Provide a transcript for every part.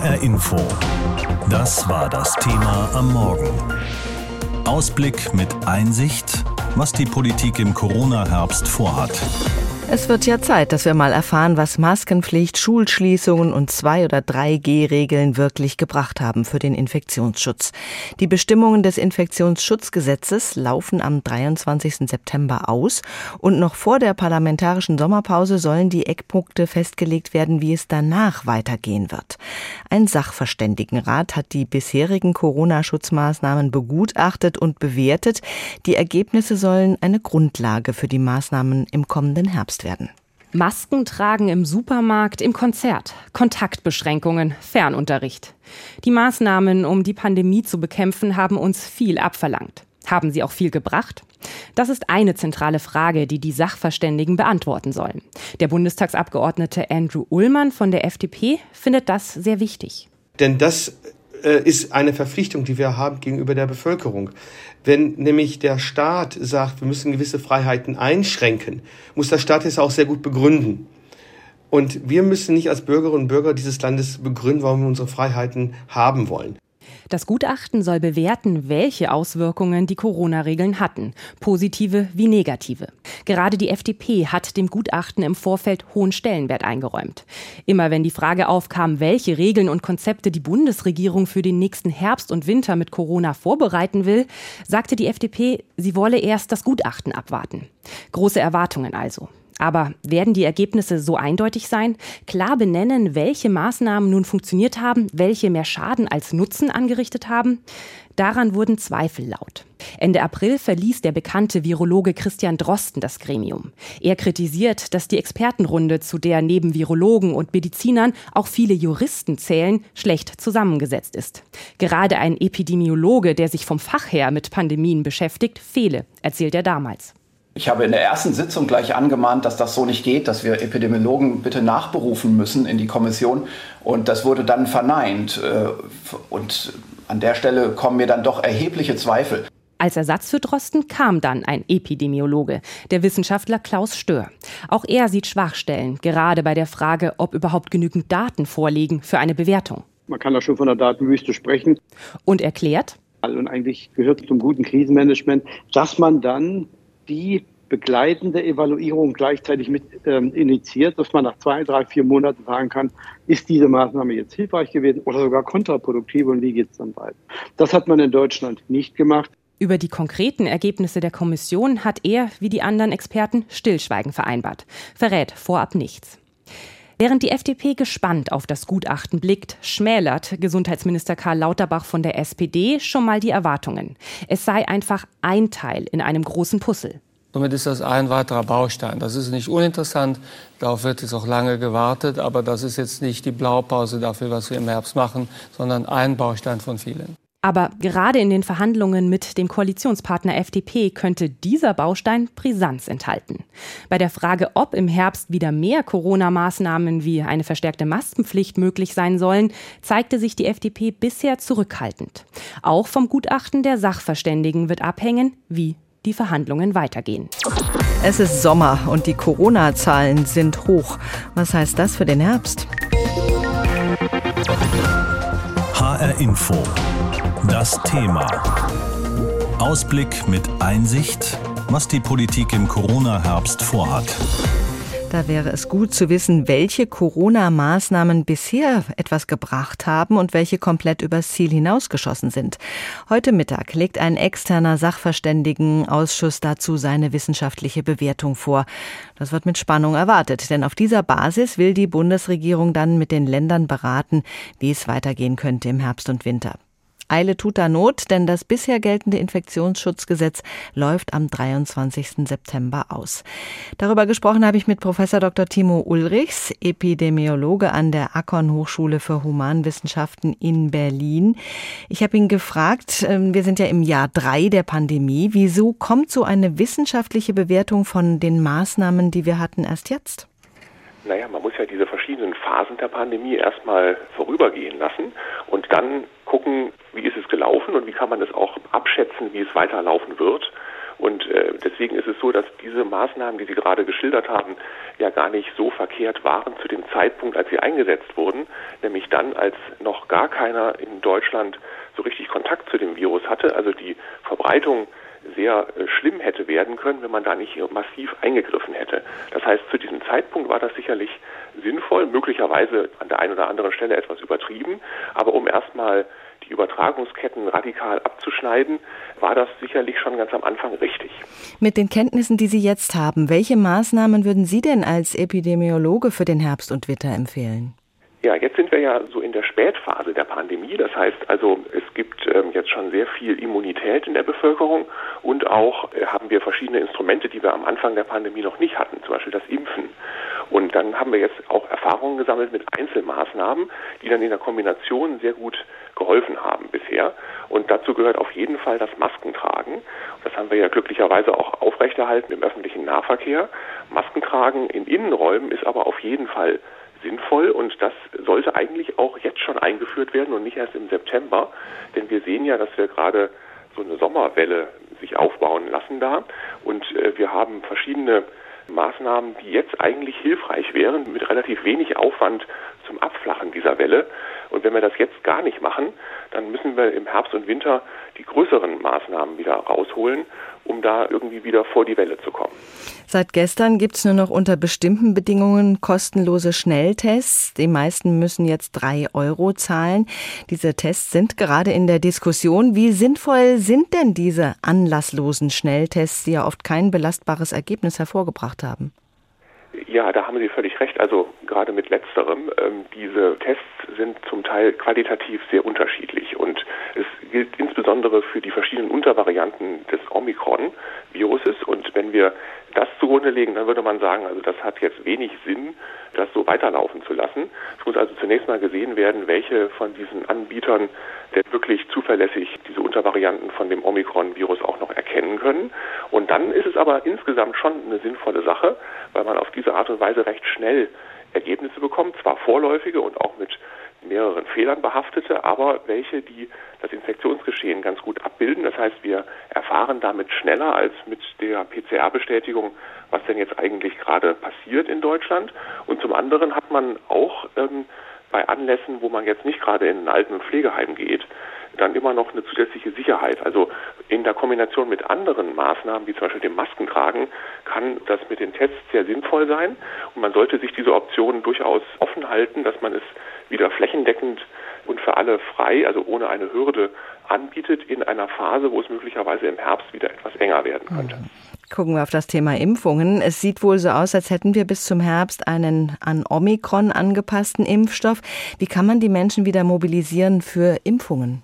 HR Info. Das war das Thema am Morgen. Ausblick mit Einsicht, was die Politik im Corona-Herbst vorhat. Es wird ja Zeit, dass wir mal erfahren, was Maskenpflicht, Schulschließungen und 2 oder 3G-Regeln wirklich gebracht haben für den Infektionsschutz. Die Bestimmungen des Infektionsschutzgesetzes laufen am 23. September aus und noch vor der parlamentarischen Sommerpause sollen die Eckpunkte festgelegt werden, wie es danach weitergehen wird. Ein Sachverständigenrat hat die bisherigen Corona-Schutzmaßnahmen begutachtet und bewertet. Die Ergebnisse sollen eine Grundlage für die Maßnahmen im kommenden Herbst genutzt werden. Masken tragen im Supermarkt, im Konzert, Kontaktbeschränkungen, Fernunterricht. Die Maßnahmen, um die Pandemie zu bekämpfen, haben uns viel abverlangt. Haben sie auch viel gebracht? Das ist eine zentrale Frage, die die Sachverständigen beantworten sollen. Der Bundestagsabgeordnete Andrew Ullmann von der FDP findet das sehr wichtig. Denn das äh, ist eine Verpflichtung, die wir haben gegenüber der Bevölkerung. Wenn nämlich der Staat sagt, wir müssen gewisse Freiheiten einschränken, muss der Staat es auch sehr gut begründen. Und wir müssen nicht als Bürgerinnen und Bürger dieses Landes begründen, warum wir unsere Freiheiten haben wollen. Das Gutachten soll bewerten, welche Auswirkungen die Corona-Regeln hatten, positive wie negative. Gerade die FDP hat dem Gutachten im Vorfeld hohen Stellenwert eingeräumt. Immer wenn die Frage aufkam, welche Regeln und Konzepte die Bundesregierung für den nächsten Herbst und Winter mit Corona vorbereiten will, sagte die FDP, sie wolle erst das Gutachten abwarten. Große Erwartungen also. Aber werden die Ergebnisse so eindeutig sein? Klar benennen, welche Maßnahmen nun funktioniert haben, welche mehr Schaden als Nutzen angerichtet haben? Daran wurden Zweifel laut. Ende April verließ der bekannte Virologe Christian Drosten das Gremium. Er kritisiert, dass die Expertenrunde, zu der neben Virologen und Medizinern auch viele Juristen zählen, schlecht zusammengesetzt ist. Gerade ein Epidemiologe, der sich vom Fach her mit Pandemien beschäftigt, fehle, erzählt er damals. Ich habe in der ersten Sitzung gleich angemahnt, dass das so nicht geht, dass wir Epidemiologen bitte nachberufen müssen in die Kommission. Und das wurde dann verneint. Äh, und an der Stelle kommen mir dann doch erhebliche Zweifel. Als Ersatz für Drosten kam dann ein Epidemiologe, der Wissenschaftler Klaus Stör. Auch er sieht Schwachstellen, gerade bei der Frage, ob überhaupt genügend Daten vorliegen für eine Bewertung. Man kann da schon von der Datenwüste sprechen. Und erklärt? Und eigentlich gehört zum guten Krisenmanagement, dass man dann die begleitende Evaluierung gleichzeitig mit ähm, initiiert, dass man nach zwei, drei, vier Monaten sagen kann, ist diese Maßnahme jetzt hilfreich gewesen oder sogar kontraproduktiv und wie geht es dann weiter. Das hat man in Deutschland nicht gemacht. Über die konkreten Ergebnisse der Kommission hat er, wie die anderen Experten, Stillschweigen vereinbart, verrät vorab nichts. Während die FDP gespannt auf das Gutachten blickt, schmälert Gesundheitsminister Karl Lauterbach von der SPD schon mal die Erwartungen. Es sei einfach ein Teil in einem großen Puzzle. Somit ist das ein weiterer Baustein. Das ist nicht uninteressant, darauf wird jetzt auch lange gewartet, aber das ist jetzt nicht die Blaupause dafür, was wir im Herbst machen, sondern ein Baustein von vielen. Aber gerade in den Verhandlungen mit dem Koalitionspartner FDP könnte dieser Baustein Brisanz enthalten. Bei der Frage, ob im Herbst wieder mehr Corona-Maßnahmen wie eine verstärkte Maskenpflicht möglich sein sollen, zeigte sich die FDP bisher zurückhaltend. Auch vom Gutachten der Sachverständigen wird abhängen, wie die Verhandlungen weitergehen. Es ist Sommer und die Corona-Zahlen sind hoch. Was heißt das für den Herbst? HR Info. Das Thema. Ausblick mit Einsicht, was die Politik im Corona-Herbst vorhat. Da wäre es gut zu wissen, welche Corona-Maßnahmen bisher etwas gebracht haben und welche komplett übers Ziel hinausgeschossen sind. Heute Mittag legt ein externer Sachverständigenausschuss dazu seine wissenschaftliche Bewertung vor. Das wird mit Spannung erwartet, denn auf dieser Basis will die Bundesregierung dann mit den Ländern beraten, wie es weitergehen könnte im Herbst und Winter. Eile tut da Not, denn das bisher geltende Infektionsschutzgesetz läuft am 23. September aus. Darüber gesprochen habe ich mit Professor Dr. Timo Ulrichs, Epidemiologe an der Akon Hochschule für Humanwissenschaften in Berlin. Ich habe ihn gefragt, ähm, wir sind ja im Jahr drei der Pandemie. Wieso kommt so eine wissenschaftliche Bewertung von den Maßnahmen, die wir hatten, erst jetzt? Naja, man muss ja diese verschiedenen Phasen der Pandemie erstmal vorübergehen lassen und dann gucken, wie ist es gelaufen und wie kann man es auch abschätzen, wie es weiterlaufen wird. Und äh, deswegen ist es so, dass diese Maßnahmen, die Sie gerade geschildert haben, ja gar nicht so verkehrt waren zu dem Zeitpunkt, als sie eingesetzt wurden, nämlich dann, als noch gar keiner in Deutschland so richtig Kontakt zu dem Virus hatte, also die Verbreitung sehr äh, schlimm hätte werden können, wenn man da nicht massiv eingegriffen hätte. Das heißt, zu diesem Zeitpunkt war das sicherlich sinnvoll, möglicherweise an der einen oder anderen Stelle etwas übertrieben, aber um erstmal die Übertragungsketten radikal abzuschneiden, war das sicherlich schon ganz am Anfang richtig. Mit den Kenntnissen, die Sie jetzt haben, welche Maßnahmen würden Sie denn als Epidemiologe für den Herbst und Winter empfehlen? Ja, jetzt sind wir ja so in der Spätphase der Pandemie. Das heißt also, es gibt ähm, jetzt schon sehr viel Immunität in der Bevölkerung und auch äh, haben wir verschiedene Instrumente, die wir am Anfang der Pandemie noch nicht hatten, zum Beispiel das Impfen. Und dann haben wir jetzt auch Erfahrungen gesammelt mit Einzelmaßnahmen, die dann in der Kombination sehr gut geholfen haben bisher. Und dazu gehört auf jeden Fall das Maskentragen. Das haben wir ja glücklicherweise auch aufrechterhalten im öffentlichen Nahverkehr. Maskentragen in Innenräumen ist aber auf jeden Fall sinnvoll und das sollte eigentlich auch jetzt schon eingeführt werden und nicht erst im September, denn wir sehen ja, dass wir gerade so eine Sommerwelle sich aufbauen lassen da und äh, wir haben verschiedene Maßnahmen, die jetzt eigentlich hilfreich wären, mit relativ wenig Aufwand zum Abflachen dieser Welle. Und wenn wir das jetzt gar nicht machen, dann müssen wir im Herbst und Winter die größeren Maßnahmen wieder rausholen, um da irgendwie wieder vor die Welle zu kommen. Seit gestern gibt es nur noch unter bestimmten Bedingungen kostenlose Schnelltests. Die meisten müssen jetzt drei Euro zahlen. Diese Tests sind gerade in der Diskussion. Wie sinnvoll sind denn diese anlasslosen Schnelltests, die ja oft kein belastbares Ergebnis hervorgebracht haben? Ja, da haben Sie völlig recht. Also gerade mit letzterem. Ähm, diese Tests sind zum Teil qualitativ sehr unterschiedlich und es gilt insbesondere für die verschiedenen Untervarianten des Omikron-Viruses. Und wenn wir das zugrunde legen, dann würde man sagen, also das hat jetzt wenig Sinn, das so weiterlaufen zu lassen. Es muss also zunächst mal gesehen werden, welche von diesen Anbietern denn wirklich zuverlässig diese Untervarianten von dem Omikron-Virus auch noch erkennen können. Und dann ist es aber insgesamt schon eine sinnvolle Sache, weil man auf diese Art und Weise recht schnell Ergebnisse bekommt, zwar vorläufige und auch mit mehreren Fehlern behaftete, aber welche, die das Infektionsgeschehen ganz gut abbilden. Das heißt, wir erfahren damit schneller als mit der PCR-Bestätigung, was denn jetzt eigentlich gerade passiert in Deutschland. Und zum anderen hat man auch ähm, bei Anlässen, wo man jetzt nicht gerade in ein Alten- Pflegeheim geht, dann immer noch eine zusätzliche Sicherheit. Also in der Kombination mit anderen Maßnahmen, wie zum Beispiel dem Maskentragen, kann das mit den Tests sehr sinnvoll sein. Und man sollte sich diese Optionen durchaus offen halten, dass man es wieder flächendeckend und für alle frei, also ohne eine Hürde anbietet in einer Phase, wo es möglicherweise im Herbst wieder etwas enger werden könnte. Gucken wir auf das Thema Impfungen. Es sieht wohl so aus, als hätten wir bis zum Herbst einen an Omikron angepassten Impfstoff. Wie kann man die Menschen wieder mobilisieren für Impfungen?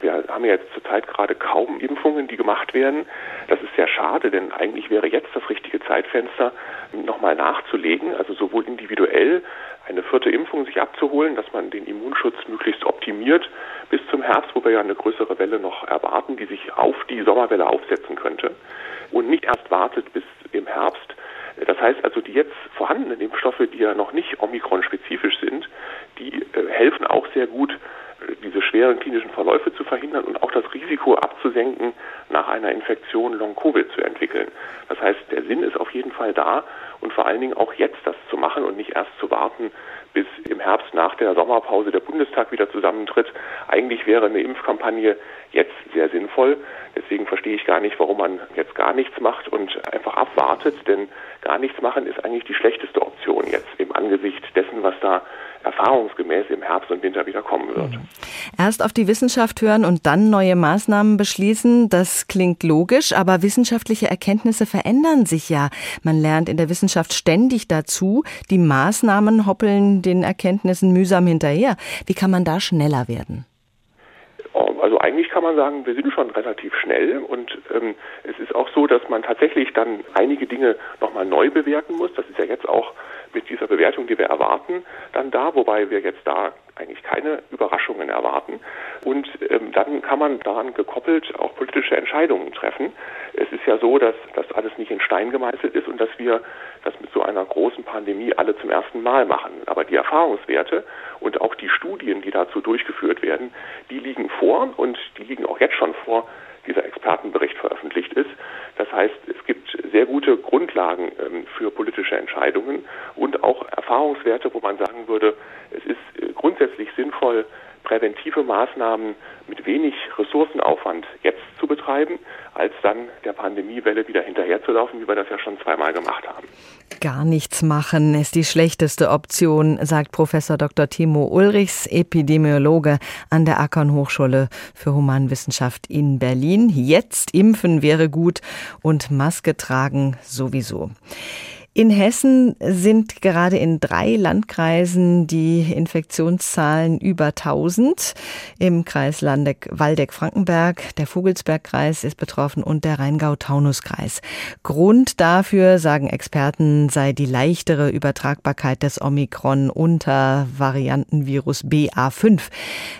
Wir haben jetzt zurzeit gerade kaum Impfungen, die gemacht werden. Das ist sehr schade, denn eigentlich wäre jetzt das richtige Zeitfenster, nochmal nachzulegen, also sowohl individuell eine vierte Impfung sich abzuholen, dass man den Immunschutz möglichst optimiert bis zum Herbst, wo wir ja eine größere Welle noch erwarten, die sich auf die Sommerwelle aufsetzen könnte und nicht erst wartet bis im Herbst. Das heißt also, die jetzt vorhandenen Impfstoffe, die ja noch nicht Omikron-spezifisch sind, die äh, helfen auch sehr gut, diese schweren klinischen Verläufe zu verhindern und auch das Risiko abzusenken, nach einer Infektion Long-Covid zu entwickeln. Das heißt, der Sinn ist auf jeden Fall da und vor allen Dingen auch jetzt das zu machen und nicht erst zu warten, bis im Herbst nach der Sommerpause der Bundestag wieder zusammentritt. Eigentlich wäre eine Impfkampagne jetzt sehr sinnvoll. Deswegen verstehe ich gar nicht, warum man jetzt gar nichts macht und einfach abwartet, denn gar nichts machen ist eigentlich die schlechteste Option jetzt im Angesicht dessen, was da erfahrungsgemäß im Herbst und Winter wieder kommen wird. Mhm. Erst auf die Wissenschaft hören und dann neue Maßnahmen beschließen, das klingt logisch, aber wissenschaftliche Erkenntnisse verändern sich ja. Man lernt in der Wissenschaft ständig dazu. Die Maßnahmen hoppeln den Erkenntnissen mühsam hinterher. Wie kann man da schneller werden? Also eigentlich kann man sagen, wir sind schon relativ schnell und ähm, es ist auch so, dass man tatsächlich dann einige Dinge nochmal neu bewerten muss. Das ist ja jetzt auch mit dieser Bewertung, die wir erwarten, dann da, wobei wir jetzt da eigentlich keine Überraschungen erwarten. Und ähm, dann kann man daran gekoppelt auch politische Entscheidungen treffen. Es ist ja so, dass das alles nicht in Stein gemeißelt ist und dass wir das mit so einer großen Pandemie alle zum ersten Mal machen. Aber die Erfahrungswerte und auch die Studien, die dazu durchgeführt werden, die liegen vor und die liegen auch jetzt schon vor, dieser Expertenbericht veröffentlicht ist. Das heißt, es gibt sehr gute Grundlagen ähm, für politische Entscheidungen und auch Erfahrungswerte, wo man sagen würde, es ist äh, grundsätzlich sinnvoll, präventive Maßnahmen mit wenig Ressourcenaufwand jetzt zu betreiben, als dann der Pandemiewelle wieder hinterherzulaufen, wie wir das ja schon zweimal gemacht haben. Gar nichts machen ist die schlechteste Option, sagt Professor Dr. Timo Ulrichs, Epidemiologe an der Ackern Hochschule für Humanwissenschaft in Berlin. Jetzt impfen wäre gut und Maske tragen sowieso. In Hessen sind gerade in drei Landkreisen die Infektionszahlen über 1000. Im Kreis Waldeck-Frankenberg, der Vogelsbergkreis ist betroffen und der Rheingau-Taunus-Kreis. Grund dafür, sagen Experten, sei die leichtere Übertragbarkeit des Omikron unter Variantenvirus BA5.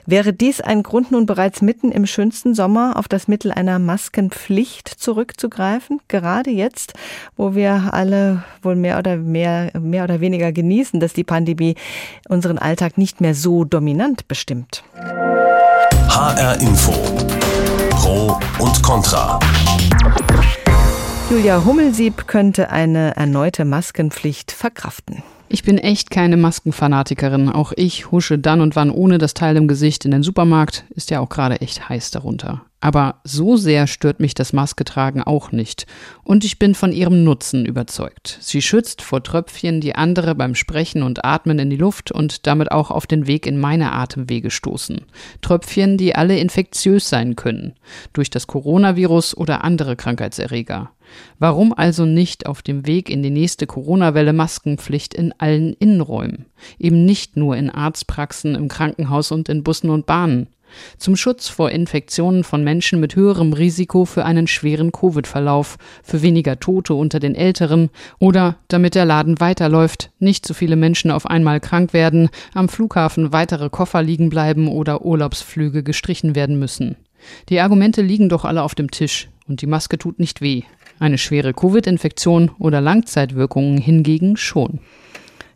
Wäre dies ein Grund, nun bereits mitten im schönsten Sommer auf das Mittel einer Maskenpflicht zurückzugreifen? Gerade jetzt, wo wir alle wohl mehr oder mehr, mehr oder weniger genießen, dass die Pandemie unseren Alltag nicht mehr so dominant bestimmt. HR Info. Pro und Contra. Julia Hummelsieb könnte eine erneute Maskenpflicht verkraften. Ich bin echt keine Maskenfanatikerin. Auch ich husche dann und wann ohne das Teil im Gesicht in den Supermarkt. Ist ja auch gerade echt heiß darunter. Aber so sehr stört mich das Masketragen auch nicht. Und ich bin von ihrem Nutzen überzeugt. Sie schützt vor Tröpfchen, die andere beim Sprechen und Atmen in die Luft und damit auch auf den Weg in meine Atemwege stoßen. Tröpfchen, die alle infektiös sein können. Durch das Coronavirus oder andere Krankheitserreger. Warum also nicht auf dem Weg in die nächste Corona-Welle Maskenpflicht in allen Innenräumen? Eben nicht nur in Arztpraxen, im Krankenhaus und in Bussen und Bahnen zum Schutz vor Infektionen von Menschen mit höherem Risiko für einen schweren Covid-Verlauf, für weniger Tote unter den Älteren oder damit der Laden weiterläuft, nicht so viele Menschen auf einmal krank werden, am Flughafen weitere Koffer liegen bleiben oder Urlaubsflüge gestrichen werden müssen. Die Argumente liegen doch alle auf dem Tisch und die Maske tut nicht weh. Eine schwere Covid-Infektion oder Langzeitwirkungen hingegen schon.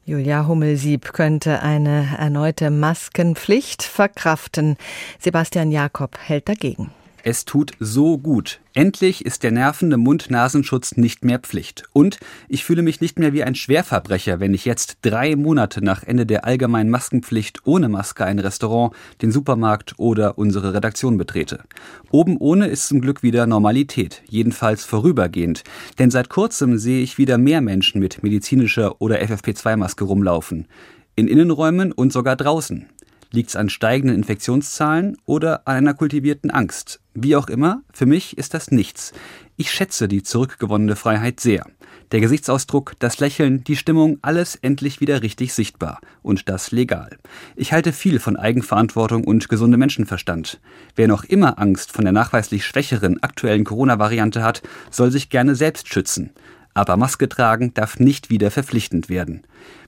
Julia Hummelsieb könnte eine erneute Maskenpflicht verkraften. Sebastian Jakob hält dagegen. Es tut so gut. Endlich ist der nervende Mund-Nasenschutz nicht mehr Pflicht. Und ich fühle mich nicht mehr wie ein Schwerverbrecher, wenn ich jetzt drei Monate nach Ende der allgemeinen Maskenpflicht ohne Maske ein Restaurant, den Supermarkt oder unsere Redaktion betrete. Oben ohne ist zum Glück wieder Normalität, jedenfalls vorübergehend. Denn seit kurzem sehe ich wieder mehr Menschen mit medizinischer oder FFP2-Maske rumlaufen. In Innenräumen und sogar draußen. Liegt es an steigenden Infektionszahlen oder an einer kultivierten Angst? Wie auch immer, für mich ist das nichts. Ich schätze die zurückgewonnene Freiheit sehr. Der Gesichtsausdruck, das Lächeln, die Stimmung, alles endlich wieder richtig sichtbar. Und das legal. Ich halte viel von Eigenverantwortung und gesundem Menschenverstand. Wer noch immer Angst von der nachweislich schwächeren aktuellen Corona-Variante hat, soll sich gerne selbst schützen. Aber Maske tragen darf nicht wieder verpflichtend werden.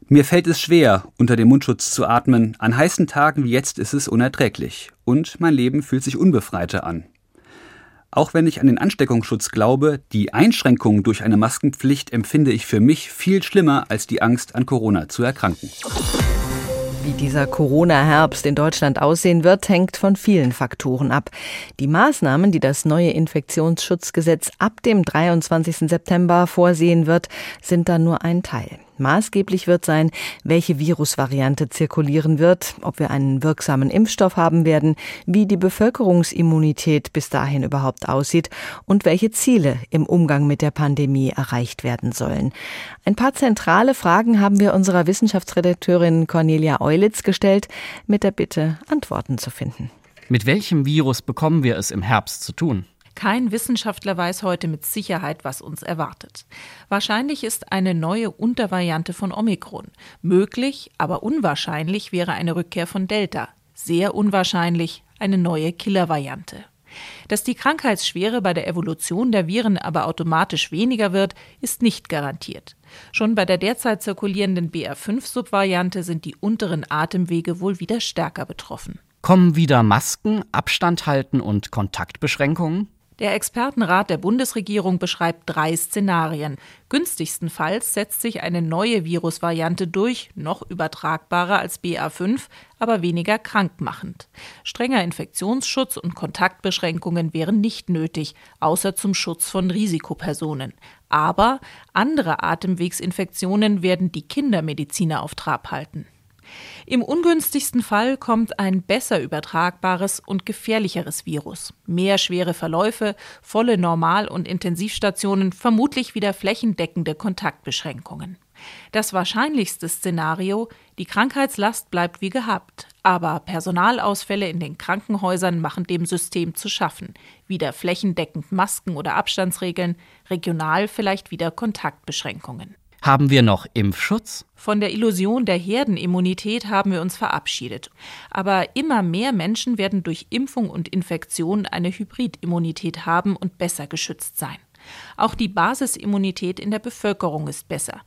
Mir fällt es schwer, unter dem Mundschutz zu atmen. An heißen Tagen wie jetzt ist es unerträglich. Und mein Leben fühlt sich unbefreiter an. Auch wenn ich an den Ansteckungsschutz glaube, die Einschränkung durch eine Maskenpflicht empfinde ich für mich viel schlimmer als die Angst, an Corona zu erkranken. Wie dieser Corona-Herbst in Deutschland aussehen wird, hängt von vielen Faktoren ab. Die Maßnahmen, die das neue Infektionsschutzgesetz ab dem 23. September vorsehen wird, sind dann nur ein Teil. Maßgeblich wird sein, welche Virusvariante zirkulieren wird, ob wir einen wirksamen Impfstoff haben werden, wie die Bevölkerungsimmunität bis dahin überhaupt aussieht und welche Ziele im Umgang mit der Pandemie erreicht werden sollen. Ein paar zentrale Fragen haben wir unserer Wissenschaftsredakteurin Cornelia Eulitz gestellt, mit der Bitte, Antworten zu finden. Mit welchem Virus bekommen wir es im Herbst zu tun? Kein Wissenschaftler weiß heute mit Sicherheit, was uns erwartet. Wahrscheinlich ist eine neue Untervariante von Omikron. Möglich, aber unwahrscheinlich wäre eine Rückkehr von Delta. Sehr unwahrscheinlich eine neue Killervariante. Dass die Krankheitsschwere bei der Evolution der Viren aber automatisch weniger wird, ist nicht garantiert. Schon bei der derzeit zirkulierenden BR5-Subvariante sind die unteren Atemwege wohl wieder stärker betroffen. Kommen wieder Masken, Abstand halten und Kontaktbeschränkungen? Der Expertenrat der Bundesregierung beschreibt drei Szenarien. Günstigstenfalls setzt sich eine neue Virusvariante durch, noch übertragbarer als BA5, aber weniger krankmachend. Strenger Infektionsschutz und Kontaktbeschränkungen wären nicht nötig, außer zum Schutz von Risikopersonen. Aber andere Atemwegsinfektionen werden die Kindermediziner auf Trab halten. Im ungünstigsten Fall kommt ein besser übertragbares und gefährlicheres Virus. Mehr schwere Verläufe, volle Normal- und Intensivstationen, vermutlich wieder flächendeckende Kontaktbeschränkungen. Das wahrscheinlichste Szenario, die Krankheitslast bleibt wie gehabt, aber Personalausfälle in den Krankenhäusern machen dem System zu schaffen. Wieder flächendeckend Masken oder Abstandsregeln, regional vielleicht wieder Kontaktbeschränkungen. Haben wir noch Impfschutz? Von der Illusion der Herdenimmunität haben wir uns verabschiedet. Aber immer mehr Menschen werden durch Impfung und Infektion eine Hybridimmunität haben und besser geschützt sein. Auch die Basisimmunität in der Bevölkerung ist besser.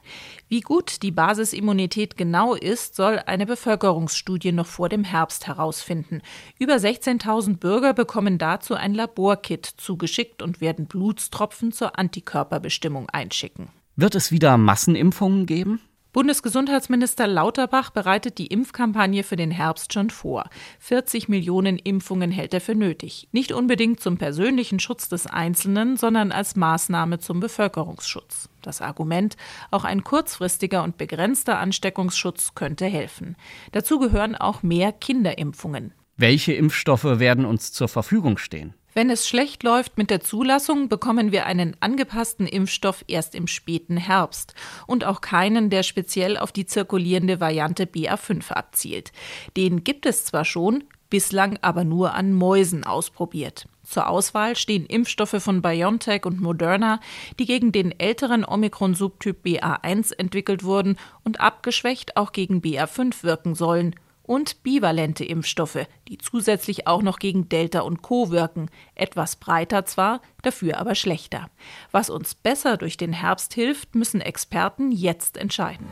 Wie gut die Basisimmunität genau ist, soll eine Bevölkerungsstudie noch vor dem Herbst herausfinden. Über 16.000 Bürger bekommen dazu ein Laborkit zugeschickt und werden Blutstropfen zur Antikörperbestimmung einschicken. Wird es wieder Massenimpfungen geben? Bundesgesundheitsminister Lauterbach bereitet die Impfkampagne für den Herbst schon vor. 40 Millionen Impfungen hält er für nötig. Nicht unbedingt zum persönlichen Schutz des Einzelnen, sondern als Maßnahme zum Bevölkerungsschutz. Das Argument, auch ein kurzfristiger und begrenzter Ansteckungsschutz könnte helfen. Dazu gehören auch mehr Kinderimpfungen. Welche Impfstoffe werden uns zur Verfügung stehen? Wenn es schlecht läuft mit der Zulassung, bekommen wir einen angepassten Impfstoff erst im späten Herbst und auch keinen, der speziell auf die zirkulierende Variante BA5 abzielt. Den gibt es zwar schon, bislang aber nur an Mäusen ausprobiert. Zur Auswahl stehen Impfstoffe von BioNTech und Moderna, die gegen den älteren Omikron-Subtyp BA1 entwickelt wurden und abgeschwächt auch gegen BA5 wirken sollen und bivalente Impfstoffe, die zusätzlich auch noch gegen Delta und Co wirken, etwas breiter zwar, dafür aber schlechter. Was uns besser durch den Herbst hilft, müssen Experten jetzt entscheiden.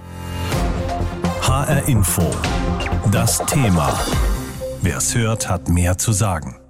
HR Info. Das Thema. Wer es hört, hat mehr zu sagen.